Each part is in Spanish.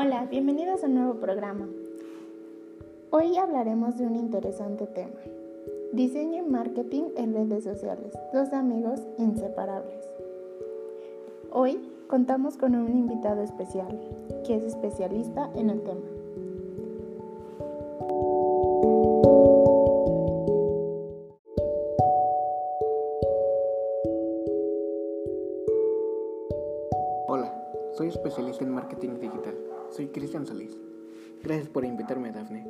Hola, bienvenidos a un nuevo programa. Hoy hablaremos de un interesante tema. Diseño y marketing en redes sociales, dos amigos inseparables. Hoy contamos con un invitado especial, que es especialista en el tema. Hola, soy especialista en marketing digital. Soy Cristian Solís. Gracias por invitarme, Dafne.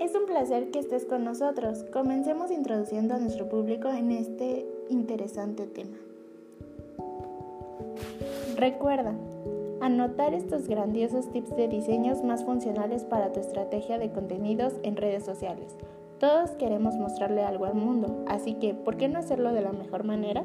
Es un placer que estés con nosotros. Comencemos introduciendo a nuestro público en este interesante tema. Recuerda, anotar estos grandiosos tips de diseños más funcionales para tu estrategia de contenidos en redes sociales. Todos queremos mostrarle algo al mundo, así que ¿por qué no hacerlo de la mejor manera?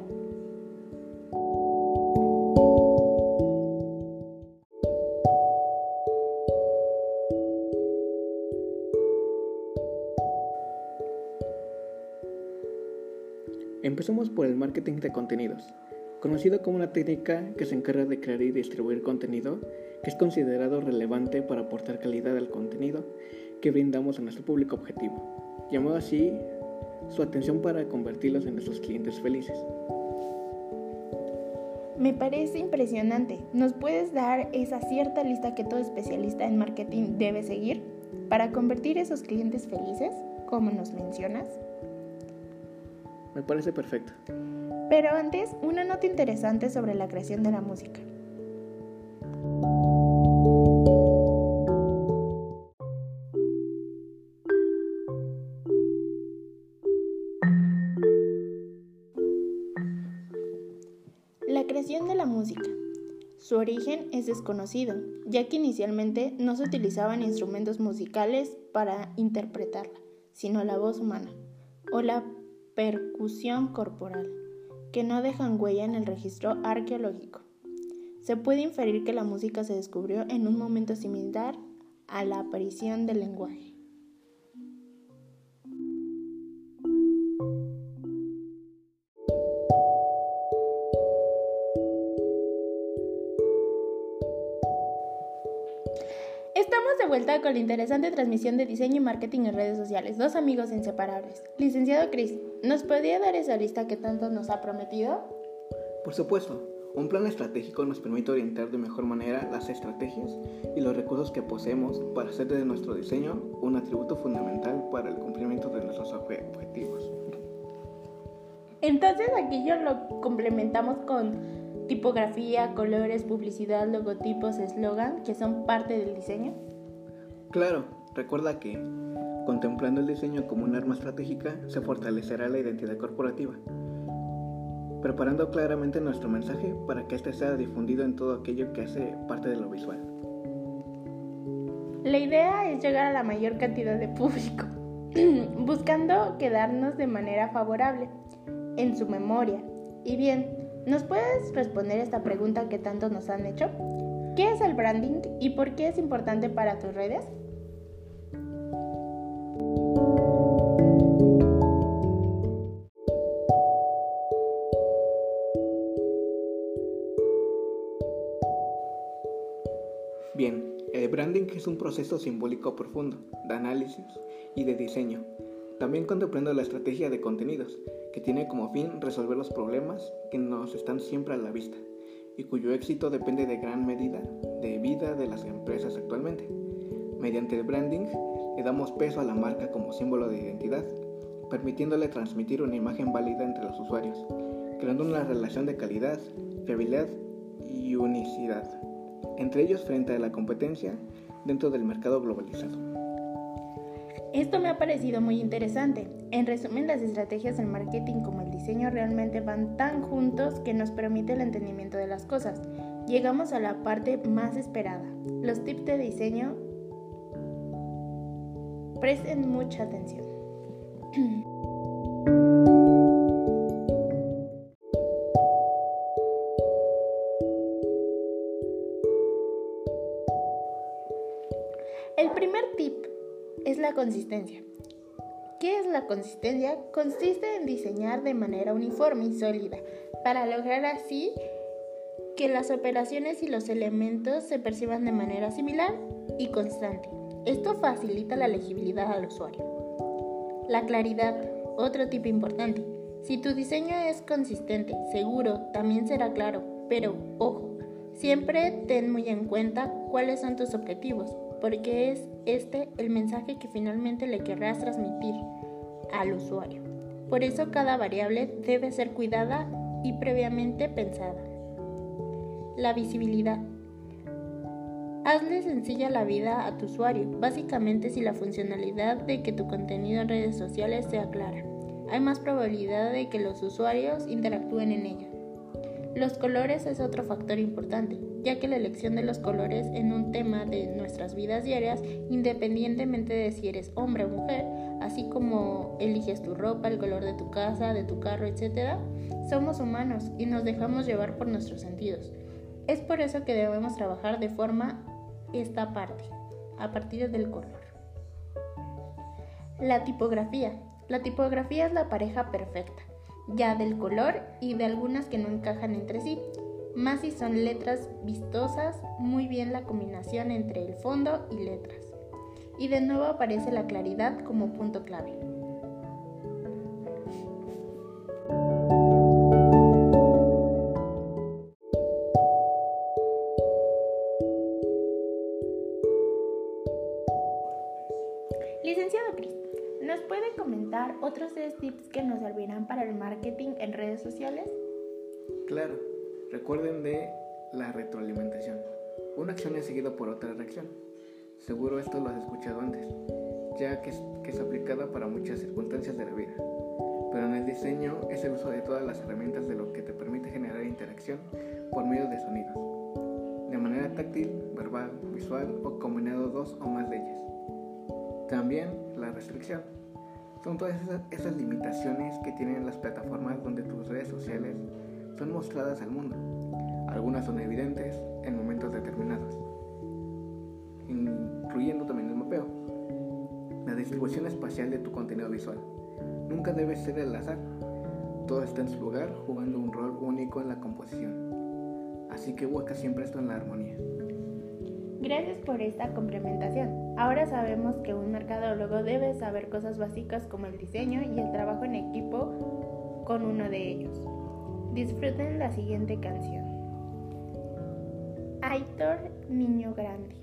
Empecemos por el marketing de contenidos, conocido como una técnica que se encarga de crear y distribuir contenido que es considerado relevante para aportar calidad al contenido que brindamos a nuestro público objetivo, llamado así su atención para convertirlos en nuestros clientes felices. Me parece impresionante. ¿Nos puedes dar esa cierta lista que todo especialista en marketing debe seguir para convertir esos clientes felices, como nos mencionas? Me parece perfecto. Pero antes, una nota interesante sobre la creación de la música. La creación de la música. Su origen es desconocido, ya que inicialmente no se utilizaban instrumentos musicales para interpretarla, sino la voz humana o la percusión corporal, que no dejan huella en el registro arqueológico. Se puede inferir que la música se descubrió en un momento similar a la aparición del lenguaje. Vuelta con la interesante transmisión de diseño y marketing en redes sociales, dos amigos inseparables. Licenciado Chris, ¿nos podría dar esa lista que tanto nos ha prometido? Por supuesto, un plan estratégico nos permite orientar de mejor manera las estrategias y los recursos que poseemos para hacer de nuestro diseño un atributo fundamental para el cumplimiento de nuestros objetivos. Entonces aquí yo lo complementamos con tipografía, colores, publicidad, logotipos, eslogan, que son parte del diseño? Claro, recuerda que contemplando el diseño como un arma estratégica se fortalecerá la identidad corporativa, preparando claramente nuestro mensaje para que éste sea difundido en todo aquello que hace parte de lo visual. La idea es llegar a la mayor cantidad de público, buscando quedarnos de manera favorable en su memoria. Y bien, ¿Nos puedes responder esta pregunta que tanto nos han hecho? ¿Qué es el branding y por qué es importante para tus redes? Branding es un proceso simbólico profundo de análisis y de diseño, también contemplando la estrategia de contenidos, que tiene como fin resolver los problemas que nos están siempre a la vista y cuyo éxito depende de gran medida de vida de las empresas actualmente. Mediante el branding le damos peso a la marca como símbolo de identidad, permitiéndole transmitir una imagen válida entre los usuarios, creando una relación de calidad, fiabilidad y unicidad entre ellos frente a la competencia dentro del mercado globalizado. Esto me ha parecido muy interesante. En resumen, las estrategias del marketing como el diseño realmente van tan juntos que nos permite el entendimiento de las cosas. Llegamos a la parte más esperada, los tips de diseño. Presten mucha atención. consistencia. ¿Qué es la consistencia? Consiste en diseñar de manera uniforme y sólida para lograr así que las operaciones y los elementos se perciban de manera similar y constante. Esto facilita la legibilidad al usuario. La claridad, otro tipo importante. Si tu diseño es consistente, seguro, también será claro, pero ojo, siempre ten muy en cuenta cuáles son tus objetivos, porque es este el mensaje que finalmente le querrás transmitir al usuario. Por eso cada variable debe ser cuidada y previamente pensada. La visibilidad. Hazle sencilla la vida a tu usuario, básicamente si la funcionalidad de que tu contenido en redes sociales sea clara. Hay más probabilidad de que los usuarios interactúen en ella. Los colores es otro factor importante, ya que la elección de los colores en un tema de nuestras vidas diarias, independientemente de si eres hombre o mujer, así como eliges tu ropa, el color de tu casa, de tu carro, etc., somos humanos y nos dejamos llevar por nuestros sentidos. Es por eso que debemos trabajar de forma esta parte, a partir del color. La tipografía. La tipografía es la pareja perfecta, ya del color y de algunas que no encajan entre sí, más si son letras vistosas, muy bien la combinación entre el fondo y letras. Y de nuevo aparece la claridad como punto clave. Otros tips que nos servirán para el marketing en redes sociales? Claro, recuerden de la retroalimentación. Una acción es seguida por otra reacción. Seguro esto lo has escuchado antes, ya que es, que es aplicada para muchas circunstancias de la vida. Pero en el diseño es el uso de todas las herramientas de lo que te permite generar interacción por medio de sonidos, de manera táctil, verbal, visual o combinado dos o más de ellas. También la restricción. Son todas esas, limitaciones que tienen las plataformas donde tus redes sociales son mostradas al mundo. Algunas son evidentes en momentos determinados, incluyendo también el mapeo. La distribución espacial de tu contenido visual. Nunca debe ser al azar. Todo está en su lugar jugando un rol único en la composición. Así que busca siempre esto en la armonía. Gracias por esta complementación. Ahora sabemos que un mercadólogo debe saber cosas básicas como el diseño y el trabajo en equipo con uno de ellos. Disfruten la siguiente canción. Aitor Niño Grande.